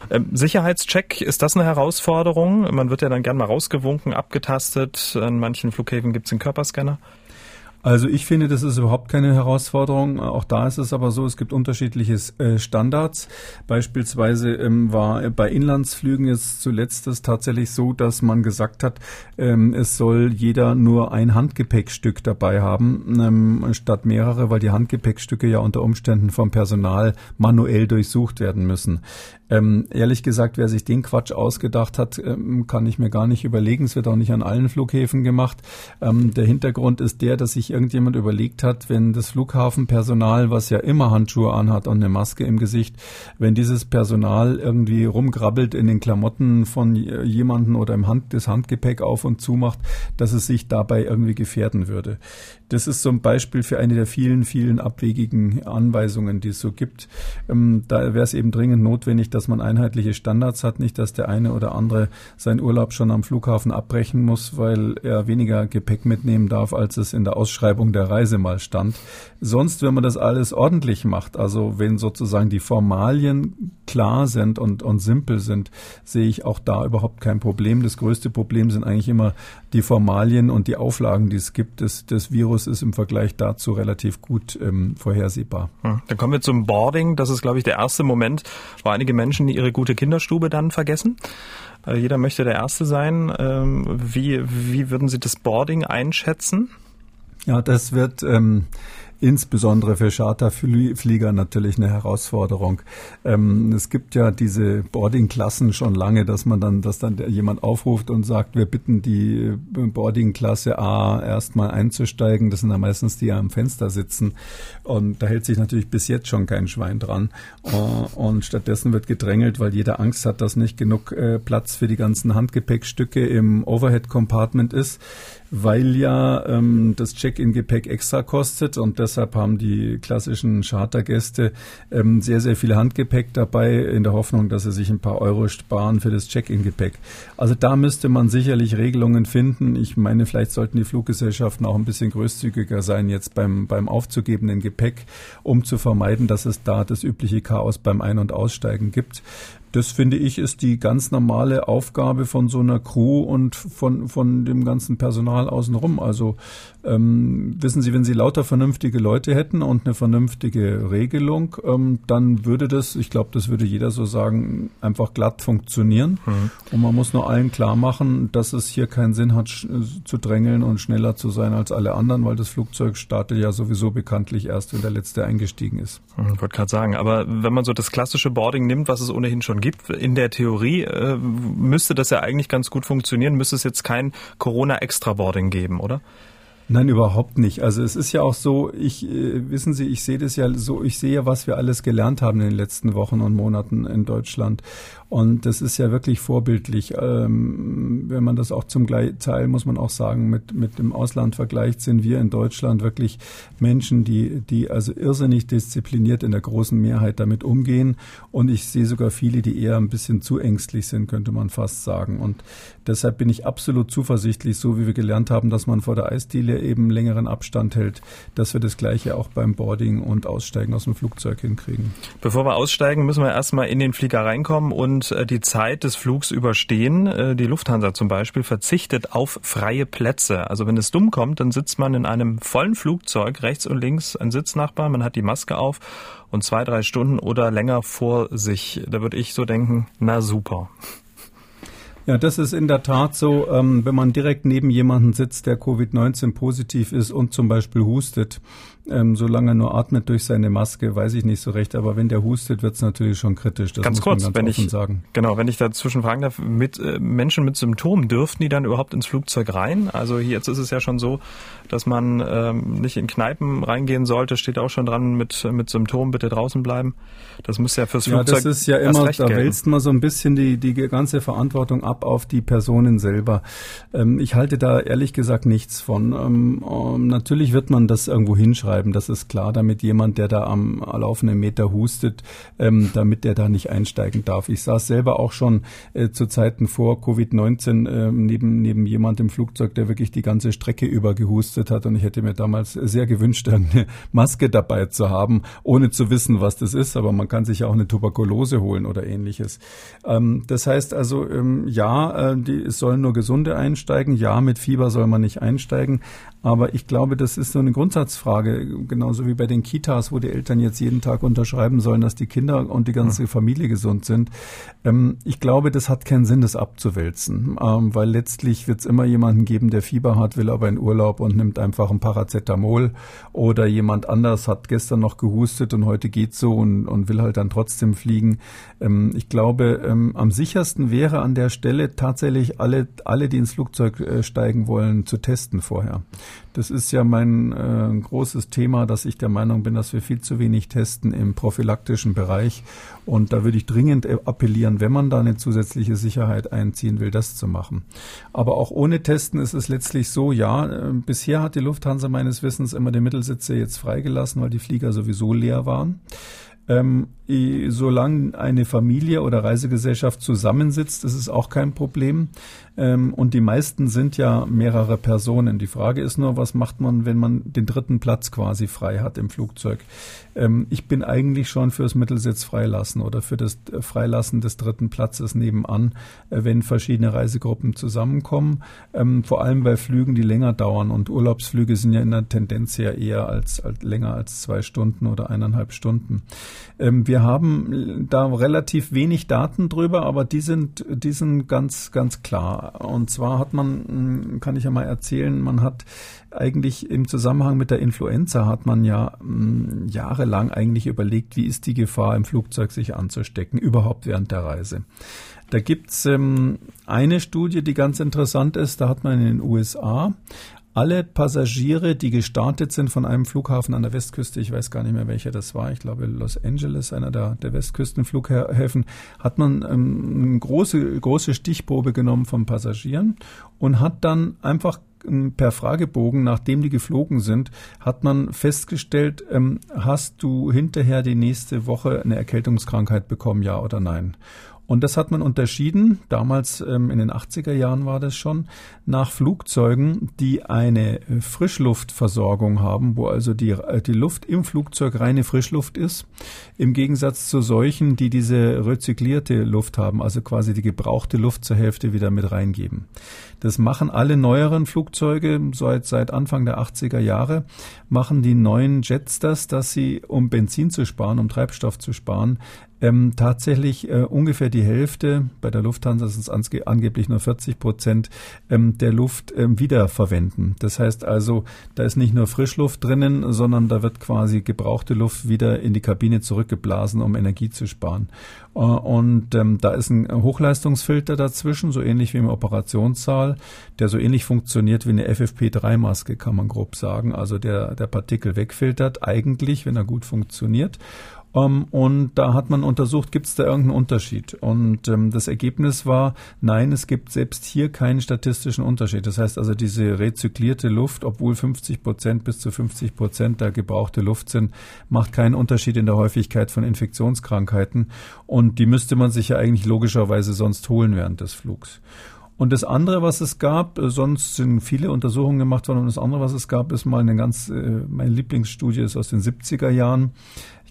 Ähm, Sicherheitscheck, ist das eine Herausforderung? Man wird ja dann gern mal rausgewunken, abgetastet. An manchen Flughäfen gibt es einen Körperscanner. Also ich finde, das ist überhaupt keine Herausforderung. Auch da ist es aber so, es gibt unterschiedliche äh, Standards. Beispielsweise ähm, war bei Inlandsflügen jetzt zuletzt es tatsächlich so, dass man gesagt hat, ähm, es soll jeder nur ein Handgepäckstück dabei haben, ähm, statt mehrere, weil die Handgepäckstücke ja unter Umständen vom Personal manuell durchsucht werden müssen. Ehrlich gesagt, wer sich den Quatsch ausgedacht hat, kann ich mir gar nicht überlegen. Es wird auch nicht an allen Flughäfen gemacht. Der Hintergrund ist der, dass sich irgendjemand überlegt hat, wenn das Flughafenpersonal, was ja immer Handschuhe anhat und eine Maske im Gesicht, wenn dieses Personal irgendwie rumgrabbelt in den Klamotten von jemanden oder im Hand, das Handgepäck auf und zu macht, dass es sich dabei irgendwie gefährden würde. Das ist so ein Beispiel für eine der vielen, vielen abwegigen Anweisungen, die es so gibt. Ähm, da wäre es eben dringend notwendig, dass man einheitliche Standards hat, nicht, dass der eine oder andere seinen Urlaub schon am Flughafen abbrechen muss, weil er weniger Gepäck mitnehmen darf, als es in der Ausschreibung der Reise mal stand. Sonst, wenn man das alles ordentlich macht, also wenn sozusagen die Formalien klar sind und, und simpel sind, sehe ich auch da überhaupt kein Problem. Das größte Problem sind eigentlich immer die Formalien und die Auflagen, die es gibt. Das, das Virus ist im Vergleich dazu relativ gut ähm, vorhersehbar. Dann kommen wir zum Boarding. Das ist, glaube ich, der erste Moment, wo einige Menschen ihre gute Kinderstube dann vergessen. Äh, jeder möchte der Erste sein. Ähm, wie, wie würden Sie das Boarding einschätzen? Ja, das wird ähm, insbesondere für Charterflieger natürlich eine Herausforderung. Ähm, es gibt ja diese Boardingklassen schon lange, dass man dann, dass dann jemand aufruft und sagt, wir bitten die Boardingklasse A erstmal einzusteigen. Das sind dann meistens die, die am Fenster sitzen. Und da hält sich natürlich bis jetzt schon kein Schwein dran. Uh, und stattdessen wird gedrängelt, weil jeder Angst hat, dass nicht genug äh, Platz für die ganzen Handgepäckstücke im Overhead Compartment ist weil ja ähm, das Check-in-Gepäck extra kostet und deshalb haben die klassischen Chartergäste ähm, sehr, sehr viel Handgepäck dabei in der Hoffnung, dass sie sich ein paar Euro sparen für das Check-in-Gepäck. Also da müsste man sicherlich Regelungen finden. Ich meine, vielleicht sollten die Fluggesellschaften auch ein bisschen großzügiger sein jetzt beim, beim aufzugebenden Gepäck, um zu vermeiden, dass es da das übliche Chaos beim Ein- und Aussteigen gibt das finde ich ist die ganz normale Aufgabe von so einer Crew und von, von dem ganzen Personal außenrum. Also ähm, wissen Sie, wenn Sie lauter vernünftige Leute hätten und eine vernünftige Regelung, ähm, dann würde das, ich glaube, das würde jeder so sagen, einfach glatt funktionieren. Mhm. Und man muss nur allen klar machen, dass es hier keinen Sinn hat, zu drängeln und schneller zu sein als alle anderen, weil das Flugzeug startet ja sowieso bekanntlich erst, wenn der Letzte eingestiegen ist. Mhm, ich wollte gerade sagen, aber wenn man so das klassische Boarding nimmt, was es ohnehin schon gibt, in der Theorie äh, müsste das ja eigentlich ganz gut funktionieren, müsste es jetzt kein Corona-Extra-Boarding geben, oder? Nein, überhaupt nicht. Also es ist ja auch so, ich äh, wissen Sie, ich sehe das ja so, ich sehe ja, was wir alles gelernt haben in den letzten Wochen und Monaten in Deutschland. Und das ist ja wirklich vorbildlich. Ähm, wenn man das auch zum Teil, muss man auch sagen, mit, mit dem Ausland vergleicht, sind wir in Deutschland wirklich Menschen, die, die also irrsinnig diszipliniert in der großen Mehrheit damit umgehen. Und ich sehe sogar viele, die eher ein bisschen zu ängstlich sind, könnte man fast sagen. Und deshalb bin ich absolut zuversichtlich, so wie wir gelernt haben, dass man vor der Eisdiele eben längeren Abstand hält, dass wir das Gleiche auch beim Boarding und Aussteigen aus dem Flugzeug hinkriegen. Bevor wir aussteigen, müssen wir erstmal in den Flieger reinkommen und und äh, die Zeit des Flugs überstehen. Äh, die Lufthansa zum Beispiel verzichtet auf freie Plätze. Also wenn es dumm kommt, dann sitzt man in einem vollen Flugzeug, rechts und links ein Sitznachbar, man hat die Maske auf und zwei, drei Stunden oder länger vor sich. Da würde ich so denken, na super. Ja, das ist in der Tat so, ähm, wenn man direkt neben jemanden sitzt, der Covid-19 positiv ist und zum Beispiel hustet, ähm, solange er nur atmet durch seine Maske, weiß ich nicht so recht. Aber wenn der hustet, wird es natürlich schon kritisch. Das ganz kurz, ganz wenn ich sagen. genau, wenn ich dazwischen fragen darf, mit äh, Menschen mit Symptomen dürften die dann überhaupt ins Flugzeug rein? Also hier, jetzt ist es ja schon so, dass man ähm, nicht in Kneipen reingehen sollte. Steht auch schon dran mit mit Symptomen bitte draußen bleiben. Das muss ja fürs Flugzeug. Ja, das ist ja immer, da wälzt man so ein bisschen die die ganze Verantwortung ab auf die Personen selber. Ähm, ich halte da ehrlich gesagt nichts von. Ähm, ähm natürlich wird man das irgendwo hinschreiben bleiben. Das ist klar, damit jemand, der da am laufenden Meter hustet, ähm, damit der da nicht einsteigen darf. Ich saß selber auch schon äh, zu Zeiten vor Covid-19 äh, neben, neben jemand im Flugzeug, der wirklich die ganze Strecke über gehustet hat. Und ich hätte mir damals sehr gewünscht, eine Maske dabei zu haben, ohne zu wissen, was das ist. Aber man kann sich ja auch eine Tuberkulose holen oder ähnliches. Ähm, das heißt also, ähm, ja, äh, die, es sollen nur Gesunde einsteigen. Ja, mit Fieber soll man nicht einsteigen. Aber ich glaube, das ist so eine Grundsatzfrage, genauso wie bei den Kitas, wo die Eltern jetzt jeden Tag unterschreiben sollen, dass die Kinder und die ganze mhm. Familie gesund sind. Ähm, ich glaube, das hat keinen Sinn, das abzuwälzen, ähm, weil letztlich wird es immer jemanden geben, der Fieber hat, will aber in Urlaub und nimmt einfach ein Paracetamol oder jemand anders hat gestern noch gehustet und heute geht so und, und will halt dann trotzdem fliegen. Ähm, ich glaube, ähm, am sichersten wäre an der Stelle tatsächlich alle, alle, die ins Flugzeug äh, steigen wollen, zu testen vorher. Das ist ja mein äh, großes Thema, dass ich der Meinung bin, dass wir viel zu wenig testen im prophylaktischen Bereich. Und da würde ich dringend appellieren, wenn man da eine zusätzliche Sicherheit einziehen will, das zu machen. Aber auch ohne Testen ist es letztlich so, ja, äh, bisher hat die Lufthansa meines Wissens immer die Mittelsitze jetzt freigelassen, weil die Flieger sowieso leer waren. Ähm, solange eine Familie oder Reisegesellschaft zusammensitzt, ist es auch kein Problem. Ähm, und die meisten sind ja mehrere Personen. Die Frage ist nur, was macht man, wenn man den dritten Platz quasi frei hat im Flugzeug? Ähm, ich bin eigentlich schon fürs Mittelsitz freilassen oder für das Freilassen des dritten Platzes nebenan, äh, wenn verschiedene Reisegruppen zusammenkommen. Ähm, vor allem bei Flügen, die länger dauern. Und Urlaubsflüge sind ja in der Tendenz ja eher als, als länger als zwei Stunden oder eineinhalb Stunden. Ähm, wir haben da relativ wenig Daten drüber, aber die sind, die sind ganz, ganz klar. Und zwar hat man, hm, kann ich ja mal erzählen, man hat eigentlich im Zusammenhang mit der Influenza hat man ja hm, jahrelang eigentlich überlegt, wie ist die Gefahr im Flugzeug sich anzustecken, überhaupt während der Reise. Da gibt's ähm, eine Studie, die ganz interessant ist. Da hat man in den USA alle Passagiere, die gestartet sind von einem Flughafen an der Westküste, ich weiß gar nicht mehr welcher das war, ich glaube Los Angeles, einer der, der Westküstenflughäfen, hat man ähm, eine große, große Stichprobe genommen von Passagieren und hat dann einfach ähm, per Fragebogen, nachdem die geflogen sind, hat man festgestellt, ähm, hast du hinterher die nächste Woche eine Erkältungskrankheit bekommen, ja oder nein? Und das hat man unterschieden, damals ähm, in den 80er Jahren war das schon, nach Flugzeugen, die eine Frischluftversorgung haben, wo also die, äh, die Luft im Flugzeug reine Frischluft ist, im Gegensatz zu solchen, die diese rezyklierte Luft haben, also quasi die gebrauchte Luft zur Hälfte wieder mit reingeben. Das machen alle neueren Flugzeuge seit, seit Anfang der 80er Jahre, machen die neuen Jets das, dass sie, um Benzin zu sparen, um Treibstoff zu sparen, ähm, tatsächlich äh, ungefähr die Hälfte, bei der Lufthansa sind es ange angeblich nur 40 Prozent, ähm, der Luft ähm, wiederverwenden. Das heißt also, da ist nicht nur Frischluft drinnen, sondern da wird quasi gebrauchte Luft wieder in die Kabine zurückgeblasen, um Energie zu sparen. Äh, und ähm, da ist ein Hochleistungsfilter dazwischen, so ähnlich wie im Operationssaal, der so ähnlich funktioniert wie eine FFP3-Maske, kann man grob sagen. Also der, der Partikel wegfiltert eigentlich, wenn er gut funktioniert. Ähm, und da hat man untersucht, gibt es da irgendeinen Unterschied? Und ähm, das Ergebnis war, nein, es gibt selbst hier keinen statistischen Unterschied. Das heißt also, diese rezyklierte Luft, obwohl 50 Prozent bis zu 50 Prozent der gebrauchte Luft sind, macht keinen Unterschied in der Häufigkeit von Infektionskrankheiten. Und die müsste man sich ja eigentlich logischerweise sonst holen während des Flugs. Und das andere, was es gab, äh, sonst sind viele Untersuchungen gemacht worden, und das andere, was es gab, ist mal eine ganz, äh, meine Lieblingsstudie ist aus den 70er Jahren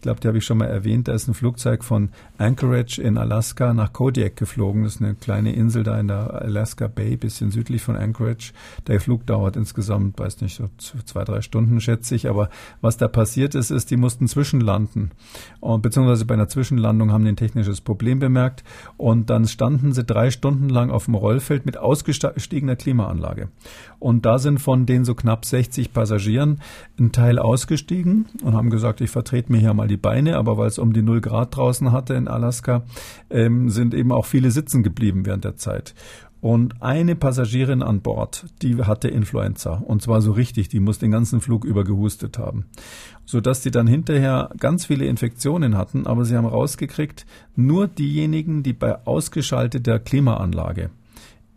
glaube, die habe ich schon mal erwähnt. Da ist ein Flugzeug von Anchorage in Alaska nach Kodiak geflogen. Das ist eine kleine Insel da in der Alaska Bay, bisschen südlich von Anchorage. Der Flug dauert insgesamt, weiß nicht, so zwei, drei Stunden, schätze ich. Aber was da passiert ist, ist, die mussten zwischenlanden. Und beziehungsweise bei einer Zwischenlandung haben die ein technisches Problem bemerkt. Und dann standen sie drei Stunden lang auf dem Rollfeld mit ausgestiegener Klimaanlage. Und da sind von den so knapp 60 Passagieren ein Teil ausgestiegen und haben gesagt, ich vertrete mir hier mal die Beine, aber weil es um die null Grad draußen hatte in Alaska, ähm, sind eben auch viele sitzen geblieben während der Zeit. Und eine Passagierin an Bord, die hatte Influenza. Und zwar so richtig, die muss den ganzen Flug über gehustet haben. Sodass die dann hinterher ganz viele Infektionen hatten, aber sie haben rausgekriegt, nur diejenigen, die bei ausgeschalteter Klimaanlage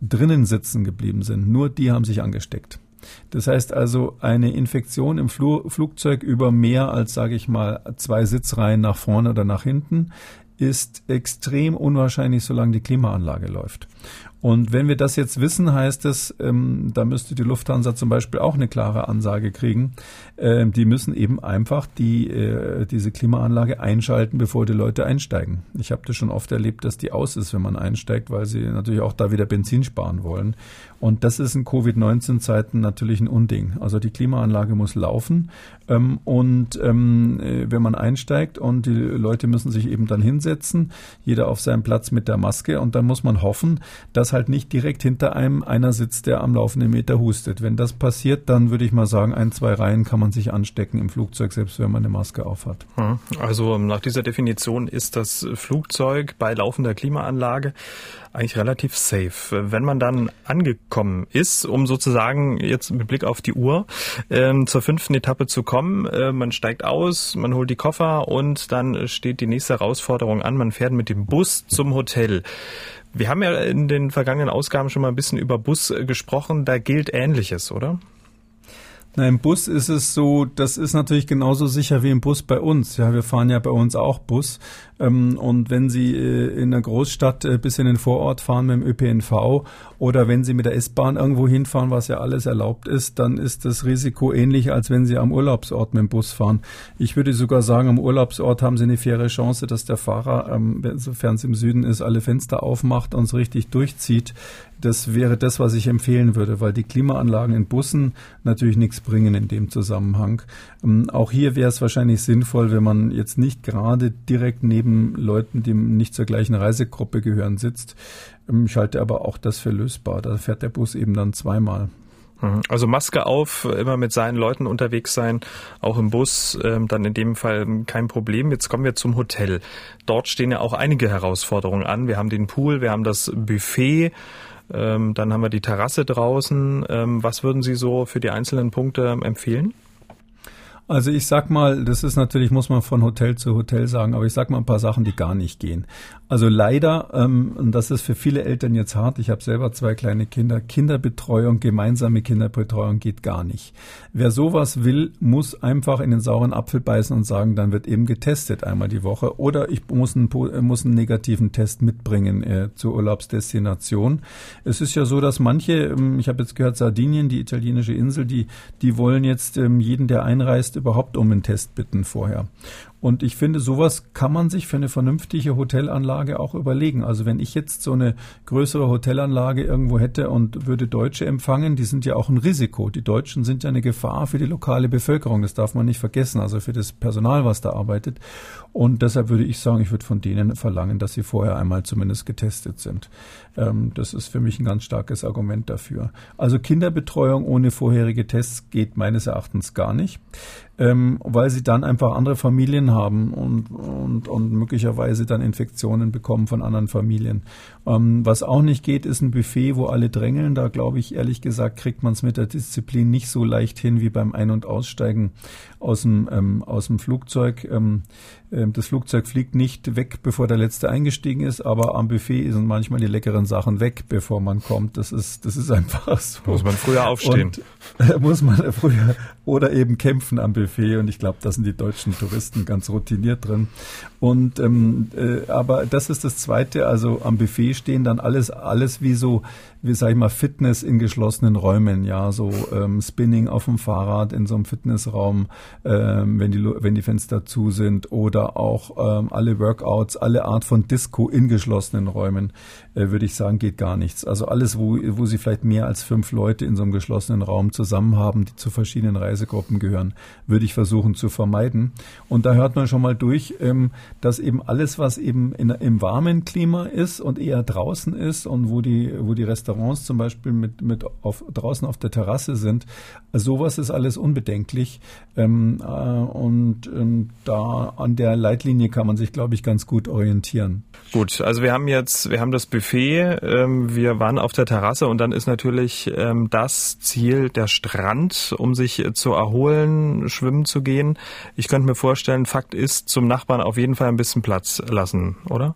drinnen sitzen geblieben sind, nur die haben sich angesteckt. Das heißt also, eine Infektion im Fl Flugzeug über mehr als, sage ich mal, zwei Sitzreihen nach vorne oder nach hinten ist extrem unwahrscheinlich, solange die Klimaanlage läuft. Und wenn wir das jetzt wissen, heißt es, ähm, da müsste die Lufthansa zum Beispiel auch eine klare Ansage kriegen. Ähm, die müssen eben einfach die, äh, diese Klimaanlage einschalten, bevor die Leute einsteigen. Ich habe das schon oft erlebt, dass die aus ist, wenn man einsteigt, weil sie natürlich auch da wieder Benzin sparen wollen. Und das ist in Covid-19-Zeiten natürlich ein Unding. Also die Klimaanlage muss laufen. Ähm, und ähm, äh, wenn man einsteigt und die Leute müssen sich eben dann hinsetzen, jeder auf seinem Platz mit der Maske, und dann muss man hoffen, dass halt nicht direkt hinter einem einer sitzt, der am laufenden Meter hustet. Wenn das passiert, dann würde ich mal sagen, ein, zwei Reihen kann man sich anstecken im Flugzeug, selbst wenn man eine Maske aufhat. Hm. Also nach dieser Definition ist das Flugzeug bei laufender Klimaanlage eigentlich relativ safe. Wenn man dann angekommen ist, um sozusagen jetzt mit Blick auf die Uhr ähm, zur fünften Etappe zu kommen, äh, man steigt aus, man holt die Koffer und dann steht die nächste Herausforderung an, man fährt mit dem Bus zum Hotel. Wir haben ja in den vergangenen Ausgaben schon mal ein bisschen über Bus äh, gesprochen. Da gilt Ähnliches, oder? Na, im Bus ist es so, das ist natürlich genauso sicher wie im Bus bei uns. Ja, wir fahren ja bei uns auch Bus. Ähm, und wenn Sie äh, in einer Großstadt äh, bis in den Vorort fahren mit dem ÖPNV oder wenn Sie mit der S-Bahn irgendwo hinfahren, was ja alles erlaubt ist, dann ist das Risiko ähnlich, als wenn Sie am Urlaubsort mit dem Bus fahren. Ich würde sogar sagen, am Urlaubsort haben Sie eine faire Chance, dass der Fahrer, ähm, sofern es im Süden ist, alle Fenster aufmacht und es richtig durchzieht. Das wäre das, was ich empfehlen würde, weil die Klimaanlagen in Bussen natürlich nichts bringen in dem Zusammenhang. Ähm, auch hier wäre es wahrscheinlich sinnvoll, wenn man jetzt nicht gerade direkt neben neben Leuten, die nicht zur gleichen Reisegruppe gehören, sitzt. Ähm, ich halte aber auch das für lösbar. Da fährt der Bus eben dann zweimal. Mhm. Also Maske auf, immer mit seinen Leuten unterwegs sein, auch im Bus, ähm, dann in dem Fall kein Problem. Jetzt kommen wir zum Hotel. Dort stehen ja auch einige Herausforderungen an. Wir haben den Pool, wir haben das Buffet, ähm, dann haben wir die Terrasse draußen. was würden Sie so für die einzelnen Punkte empfehlen? Also ich sag mal, das ist natürlich, muss man von Hotel zu Hotel sagen, aber ich sag mal ein paar Sachen, die gar nicht gehen. Also leider, ähm, und das ist für viele Eltern jetzt hart, ich habe selber zwei kleine Kinder, Kinderbetreuung, gemeinsame Kinderbetreuung geht gar nicht. Wer sowas will, muss einfach in den sauren Apfel beißen und sagen, dann wird eben getestet einmal die Woche oder ich muss einen, muss einen negativen Test mitbringen äh, zur Urlaubsdestination. Es ist ja so, dass manche, ähm, ich habe jetzt gehört, Sardinien, die italienische Insel, die, die wollen jetzt ähm, jeden, der einreist, überhaupt um einen Test bitten vorher. Und ich finde, sowas kann man sich für eine vernünftige Hotelanlage auch überlegen. Also wenn ich jetzt so eine größere Hotelanlage irgendwo hätte und würde Deutsche empfangen, die sind ja auch ein Risiko. Die Deutschen sind ja eine Gefahr für die lokale Bevölkerung. Das darf man nicht vergessen. Also für das Personal, was da arbeitet. Und deshalb würde ich sagen, ich würde von denen verlangen, dass sie vorher einmal zumindest getestet sind. Ähm, das ist für mich ein ganz starkes Argument dafür. Also Kinderbetreuung ohne vorherige Tests geht meines Erachtens gar nicht ähm, weil sie dann einfach andere Familien haben und, und, und möglicherweise dann Infektionen bekommen von anderen Familien. Ähm, was auch nicht geht, ist ein Buffet, wo alle drängeln. Da glaube ich, ehrlich gesagt, kriegt man es mit der Disziplin nicht so leicht hin wie beim Ein- und Aussteigen aus dem, ähm, aus dem Flugzeug. Ähm, ähm, das Flugzeug fliegt nicht weg, bevor der Letzte eingestiegen ist, aber am Buffet sind manchmal die leckeren Sachen weg, bevor man kommt. Das ist, das ist einfach so. Muss man früher aufstehen. Und, äh, muss man früher oder eben kämpfen am Buffet. Buffet und ich glaube, da sind die deutschen Touristen ganz routiniert drin. Und ähm, äh, aber das ist das Zweite, also am Buffet stehen dann alles, alles wie so, wie sag ich mal, Fitness in geschlossenen Räumen, ja, so ähm, Spinning auf dem Fahrrad in so einem Fitnessraum, ähm, wenn die wenn die Fenster zu sind oder auch ähm, alle Workouts, alle Art von Disco in geschlossenen Räumen, äh, würde ich sagen, geht gar nichts. Also alles, wo wo sie vielleicht mehr als fünf Leute in so einem geschlossenen Raum zusammen haben, die zu verschiedenen Reisegruppen gehören, würde ich versuchen zu vermeiden. Und da hört man schon mal durch. Ähm, dass eben alles, was eben in, im warmen Klima ist und eher draußen ist und wo die, wo die Restaurants zum Beispiel mit, mit auf, draußen auf der Terrasse sind, sowas ist alles unbedenklich. Ähm, äh, und ähm, da an der Leitlinie kann man sich, glaube ich, ganz gut orientieren. Gut, also wir haben jetzt, wir haben das Buffet, ähm, wir waren auf der Terrasse und dann ist natürlich ähm, das Ziel der Strand, um sich zu erholen, schwimmen zu gehen. Ich könnte mir vorstellen, Fakt ist, zum Nachbarn auf jeden Fall ein bisschen Platz lassen, oder?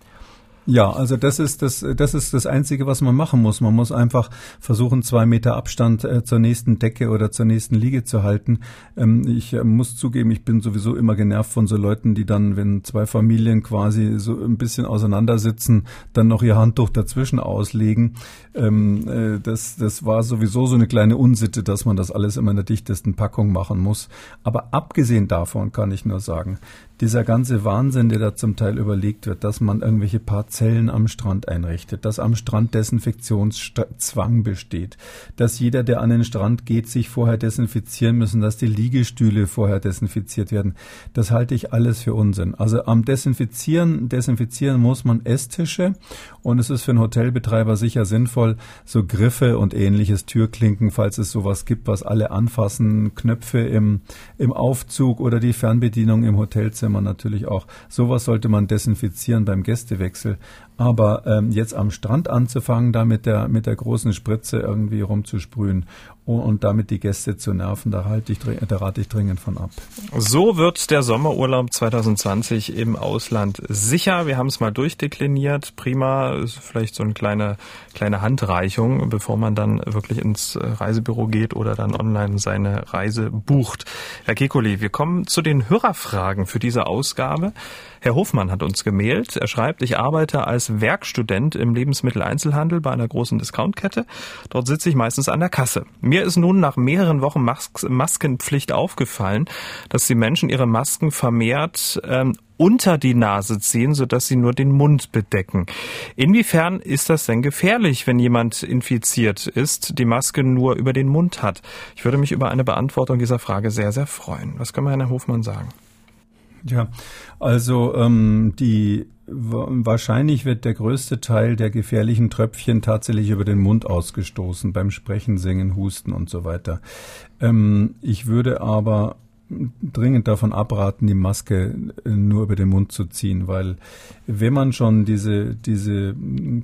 Ja, also das ist das, das ist das Einzige, was man machen muss. Man muss einfach versuchen, zwei Meter Abstand äh, zur nächsten Decke oder zur nächsten Liege zu halten. Ähm, ich äh, muss zugeben, ich bin sowieso immer genervt von so Leuten, die dann, wenn zwei Familien quasi so ein bisschen auseinandersitzen, dann noch ihr Handtuch dazwischen auslegen. Ähm, äh, das, das war sowieso so eine kleine Unsitte, dass man das alles immer in der dichtesten Packung machen muss. Aber abgesehen davon kann ich nur sagen, dieser ganze Wahnsinn, der da zum Teil überlegt wird, dass man irgendwelche Parzellen am Strand einrichtet, dass am Strand Desinfektionszwang besteht, dass jeder, der an den Strand geht, sich vorher desinfizieren müssen, dass die Liegestühle vorher desinfiziert werden, das halte ich alles für Unsinn. Also am Desinfizieren, desinfizieren muss man Esstische und es ist für einen Hotelbetreiber sicher sinnvoll, so Griffe und ähnliches, Türklinken, falls es sowas gibt, was alle anfassen, Knöpfe im, im Aufzug oder die Fernbedienung im Hotelzimmer Badezimmer natürlich auch. Sowas sollte man desinfizieren beim Gästewechsel. Aber ähm, jetzt am Strand anzufangen, da mit der, mit der großen Spritze irgendwie rumzusprühen und, und damit die Gäste zu nerven, da, halte ich, da rate ich dringend von ab. So wird der Sommerurlaub 2020 im Ausland sicher. Wir haben es mal durchdekliniert. Prima, vielleicht so eine kleine, kleine Handreichung, bevor man dann wirklich ins Reisebüro geht oder dann online seine Reise bucht. Herr Kekoli, wir kommen zu den Hörerfragen für diese Ausgabe. Herr Hofmann hat uns gemailt. Er schreibt, ich arbeite als Werkstudent im Lebensmitteleinzelhandel bei einer großen Discountkette. Dort sitze ich meistens an der Kasse. Ist nun nach mehreren Wochen Mas Maskenpflicht aufgefallen, dass die Menschen ihre Masken vermehrt ähm, unter die Nase ziehen, sodass sie nur den Mund bedecken. Inwiefern ist das denn gefährlich, wenn jemand infiziert ist, die Maske nur über den Mund hat? Ich würde mich über eine Beantwortung dieser Frage sehr, sehr freuen. Was können wir Herrn Hofmann sagen? Ja, also ähm, die wahrscheinlich wird der größte Teil der gefährlichen Tröpfchen tatsächlich über den Mund ausgestoßen beim Sprechen, Singen, Husten und so weiter. Ähm, ich würde aber dringend davon abraten, die Maske äh, nur über den Mund zu ziehen, weil wenn man schon diese, diese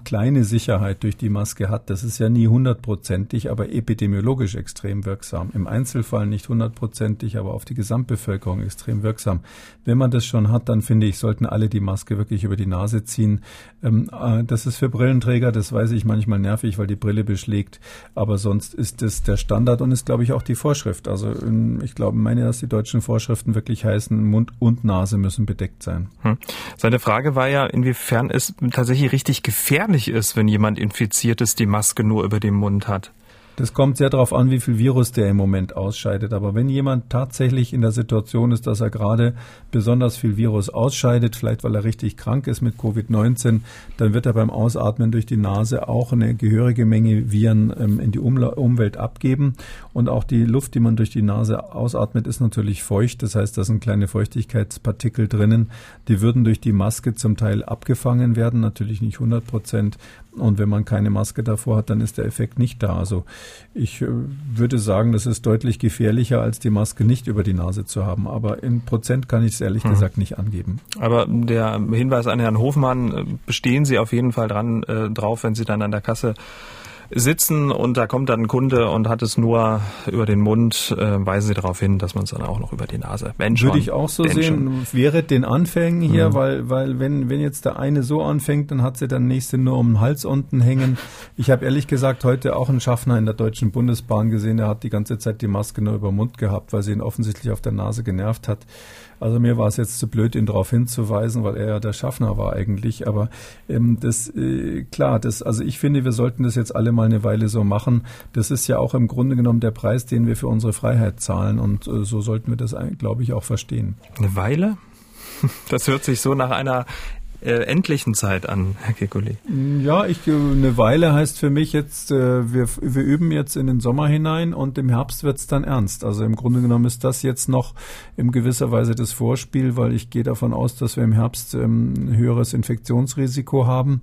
kleine Sicherheit durch die Maske hat, das ist ja nie hundertprozentig, aber epidemiologisch extrem wirksam. Im Einzelfall nicht hundertprozentig, aber auf die Gesamtbevölkerung extrem wirksam. Wenn man das schon hat, dann finde ich, sollten alle die Maske wirklich über die Nase ziehen. Ähm, äh, das ist für Brillenträger, das weiß ich manchmal nervig, weil die Brille beschlägt, aber sonst ist es der Standard und ist, glaube ich, auch die Vorschrift. Also ich glaube, meine, dass die deutschen Vorschriften wirklich heißen, Mund und Nase müssen bedeckt sein. Hm. Seine Frage war ja, inwiefern es tatsächlich richtig gefährlich ist, wenn jemand infiziert ist, die Maske nur über dem Mund hat. Das kommt sehr darauf an, wie viel Virus der im Moment ausscheidet. Aber wenn jemand tatsächlich in der Situation ist, dass er gerade besonders viel Virus ausscheidet, vielleicht weil er richtig krank ist mit Covid-19, dann wird er beim Ausatmen durch die Nase auch eine gehörige Menge Viren ähm, in die Umla Umwelt abgeben. Und auch die Luft, die man durch die Nase ausatmet, ist natürlich feucht. Das heißt, da sind kleine Feuchtigkeitspartikel drinnen. Die würden durch die Maske zum Teil abgefangen werden, natürlich nicht 100 Prozent. Und wenn man keine Maske davor hat, dann ist der Effekt nicht da. Also ich äh, würde sagen, das ist deutlich gefährlicher, als die Maske nicht über die Nase zu haben. Aber in Prozent kann ich es ehrlich hm. gesagt nicht angeben. Aber der Hinweis an Herrn Hofmann, äh, bestehen Sie auf jeden Fall dran äh, drauf, wenn Sie dann an der Kasse sitzen und da kommt dann ein Kunde und hat es nur über den Mund, äh, weisen Sie darauf hin, dass man es dann auch noch über die Nase. Wenn schon, Würde ich auch so sehen, schon. wäre den Anfängen hier, mhm. weil, weil wenn, wenn jetzt der eine so anfängt, dann hat sie dann nächste nur um den Hals unten hängen. Ich habe ehrlich gesagt heute auch einen Schaffner in der Deutschen Bundesbahn gesehen, der hat die ganze Zeit die Maske nur über den Mund gehabt, weil sie ihn offensichtlich auf der Nase genervt hat. Also mir war es jetzt zu blöd, ihn darauf hinzuweisen, weil er ja der Schaffner war eigentlich. Aber ähm, das äh, klar, das also ich finde, wir sollten das jetzt alle mal eine Weile so machen. Das ist ja auch im Grunde genommen der Preis, den wir für unsere Freiheit zahlen und äh, so sollten wir das, glaube ich, auch verstehen. Eine Weile? Das hört sich so nach einer äh, endlichen Zeit an, Herr Kekulé? Ja, ich, eine Weile heißt für mich jetzt, äh, wir, wir üben jetzt in den Sommer hinein und im Herbst wird's dann ernst. Also im Grunde genommen ist das jetzt noch in gewisser Weise das Vorspiel, weil ich gehe davon aus, dass wir im Herbst ähm, ein höheres Infektionsrisiko haben.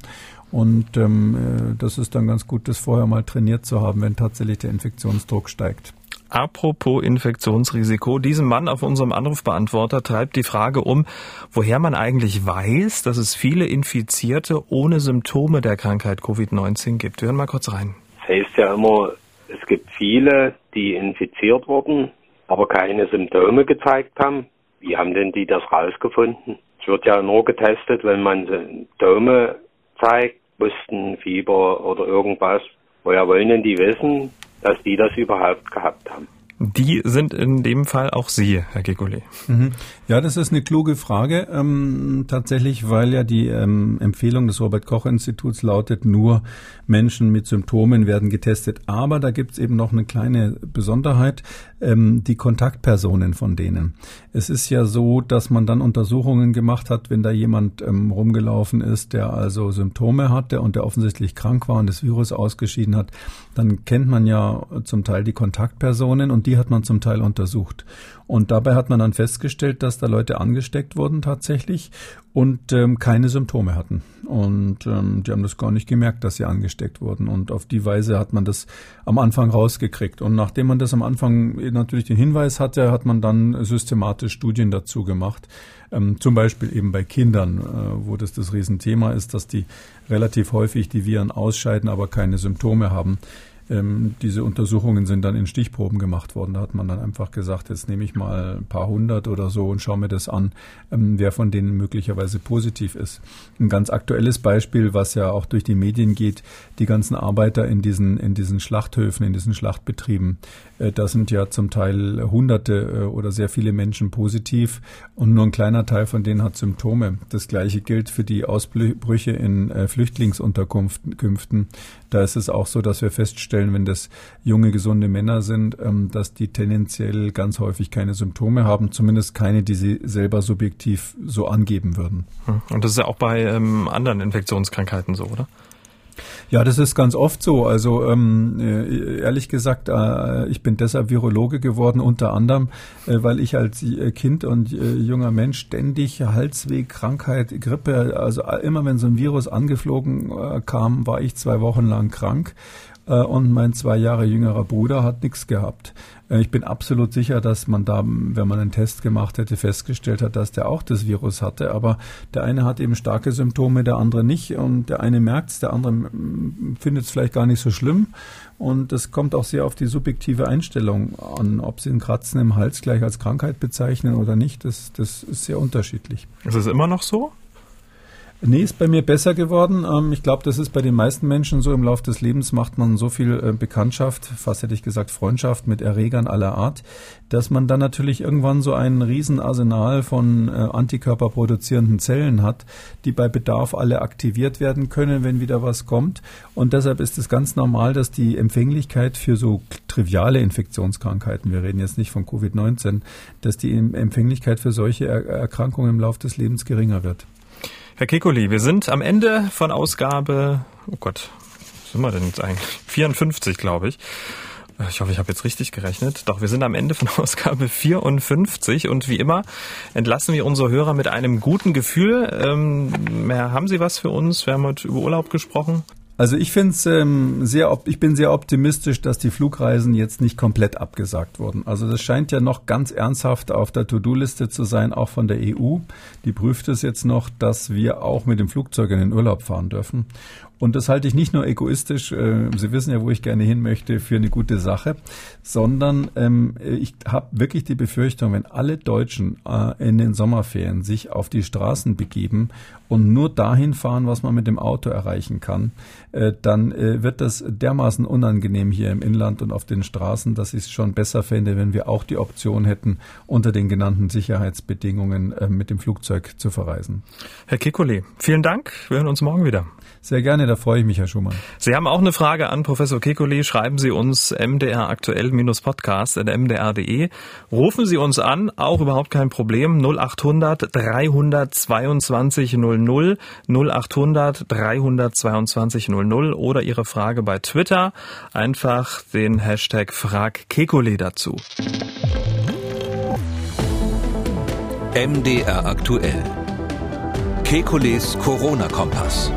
Und ähm, äh, das ist dann ganz gut, das vorher mal trainiert zu haben, wenn tatsächlich der Infektionsdruck steigt. Apropos Infektionsrisiko, diesem Mann auf unserem Anrufbeantworter treibt die Frage um, woher man eigentlich weiß, dass es viele Infizierte ohne Symptome der Krankheit Covid-19 gibt. Wir hören mal kurz rein. Es heißt ja immer, es gibt viele, die infiziert wurden, aber keine Symptome gezeigt haben. Wie haben denn die das rausgefunden? Es wird ja nur getestet, wenn man Symptome zeigt, Husten, Fieber oder irgendwas. Woher wollen denn die wissen, dass die das überhaupt gehabt haben. Die sind in dem Fall auch Sie, Herr Gegole. Mhm. Ja, das ist eine kluge Frage. Ähm, tatsächlich, weil ja die ähm, Empfehlung des Robert-Koch-Instituts lautet, nur Menschen mit Symptomen werden getestet. Aber da gibt's eben noch eine kleine Besonderheit, ähm, die Kontaktpersonen von denen. Es ist ja so, dass man dann Untersuchungen gemacht hat, wenn da jemand ähm, rumgelaufen ist, der also Symptome hatte und der offensichtlich krank war und das Virus ausgeschieden hat, dann kennt man ja zum Teil die Kontaktpersonen und die hat man zum Teil untersucht. Und dabei hat man dann festgestellt, dass da Leute angesteckt wurden tatsächlich und ähm, keine Symptome hatten. Und ähm, die haben das gar nicht gemerkt, dass sie angesteckt wurden. Und auf die Weise hat man das am Anfang rausgekriegt. Und nachdem man das am Anfang natürlich den Hinweis hatte, hat man dann systematisch Studien dazu gemacht. Ähm, zum Beispiel eben bei Kindern, äh, wo das das Riesenthema ist, dass die relativ häufig die Viren ausscheiden, aber keine Symptome haben. Ähm, diese Untersuchungen sind dann in Stichproben gemacht worden. Da hat man dann einfach gesagt, jetzt nehme ich mal ein paar hundert oder so und schaue mir das an, ähm, wer von denen möglicherweise positiv ist. Ein ganz aktuelles Beispiel, was ja auch durch die Medien geht, die ganzen Arbeiter in diesen, in diesen Schlachthöfen, in diesen Schlachtbetrieben. Äh, da sind ja zum Teil hunderte äh, oder sehr viele Menschen positiv und nur ein kleiner Teil von denen hat Symptome. Das gleiche gilt für die Ausbrüche in äh, Flüchtlingsunterkünften. Da ist es auch so, dass wir feststellen, wenn das junge, gesunde Männer sind, ähm, dass die tendenziell ganz häufig keine Symptome haben, zumindest keine, die sie selber subjektiv so angeben würden. Hm. Und das ist ja auch bei ähm, anderen Infektionskrankheiten so, oder? Ja, das ist ganz oft so. Also ähm, äh, ehrlich gesagt, äh, ich bin deshalb Virologe geworden, unter anderem, äh, weil ich als äh, Kind und äh, junger Mensch ständig Halsweg, Krankheit, Grippe, also immer wenn so ein Virus angeflogen äh, kam, war ich zwei Wochen lang krank und mein zwei Jahre jüngerer Bruder hat nichts gehabt. Äh, ich bin absolut sicher, dass man da, wenn man einen Test gemacht hätte, festgestellt hat, dass der auch das Virus hatte. Aber der eine hat eben starke Symptome, der andere nicht. Und der eine merkt es, der andere findet es vielleicht gar nicht so schlimm. Und es kommt auch sehr auf die subjektive Einstellung an, ob sie ein Kratzen im Hals gleich als Krankheit bezeichnen oder nicht. Das, das ist sehr unterschiedlich. Ist es immer noch so? Nee, ist bei mir besser geworden. Ähm, ich glaube, das ist bei den meisten Menschen so. Im Laufe des Lebens macht man so viel äh, Bekanntschaft, fast hätte ich gesagt Freundschaft mit Erregern aller Art, dass man dann natürlich irgendwann so ein Riesenarsenal von äh, Antikörper produzierenden Zellen hat, die bei Bedarf alle aktiviert werden können, wenn wieder was kommt. Und deshalb ist es ganz normal, dass die Empfänglichkeit für so triviale Infektionskrankheiten, wir reden jetzt nicht von Covid-19, dass die Empfänglichkeit für solche Erkrankungen im Laufe des Lebens geringer wird. Herr Kekuli, wir sind am Ende von Ausgabe, oh Gott, was sind wir denn jetzt eigentlich? 54, glaube ich. Ich hoffe, ich habe jetzt richtig gerechnet. Doch wir sind am Ende von Ausgabe 54 und wie immer entlassen wir unsere Hörer mit einem guten Gefühl. Ähm, haben Sie was für uns? Wir haben heute über Urlaub gesprochen. Also ich finde es ähm, sehr, ich bin sehr optimistisch, dass die Flugreisen jetzt nicht komplett abgesagt wurden. Also das scheint ja noch ganz ernsthaft auf der To-Do-Liste zu sein, auch von der EU. Die prüft es jetzt noch, dass wir auch mit dem Flugzeug in den Urlaub fahren dürfen. Und das halte ich nicht nur egoistisch, äh, Sie wissen ja, wo ich gerne hin möchte, für eine gute Sache, sondern ähm, ich habe wirklich die Befürchtung, wenn alle Deutschen äh, in den Sommerferien sich auf die Straßen begeben und nur dahin fahren, was man mit dem Auto erreichen kann, äh, dann äh, wird das dermaßen unangenehm hier im Inland und auf den Straßen, dass ich es schon besser fände, wenn wir auch die Option hätten, unter den genannten Sicherheitsbedingungen äh, mit dem Flugzeug zu verreisen. Herr Kikuli, vielen Dank. Wir hören uns morgen wieder. Sehr gerne, da freue ich mich, Herr Schumann. Sie haben auch eine Frage an Professor Kikuli. Schreiben Sie uns mdraktuell-podcast.mdr.de. Rufen Sie uns an, auch überhaupt kein Problem. 0800 322 00 0800 322 00 oder Ihre Frage bei Twitter. Einfach den Hashtag Frag Kekuli dazu. MDR aktuell. Kekules Corona-Kompass.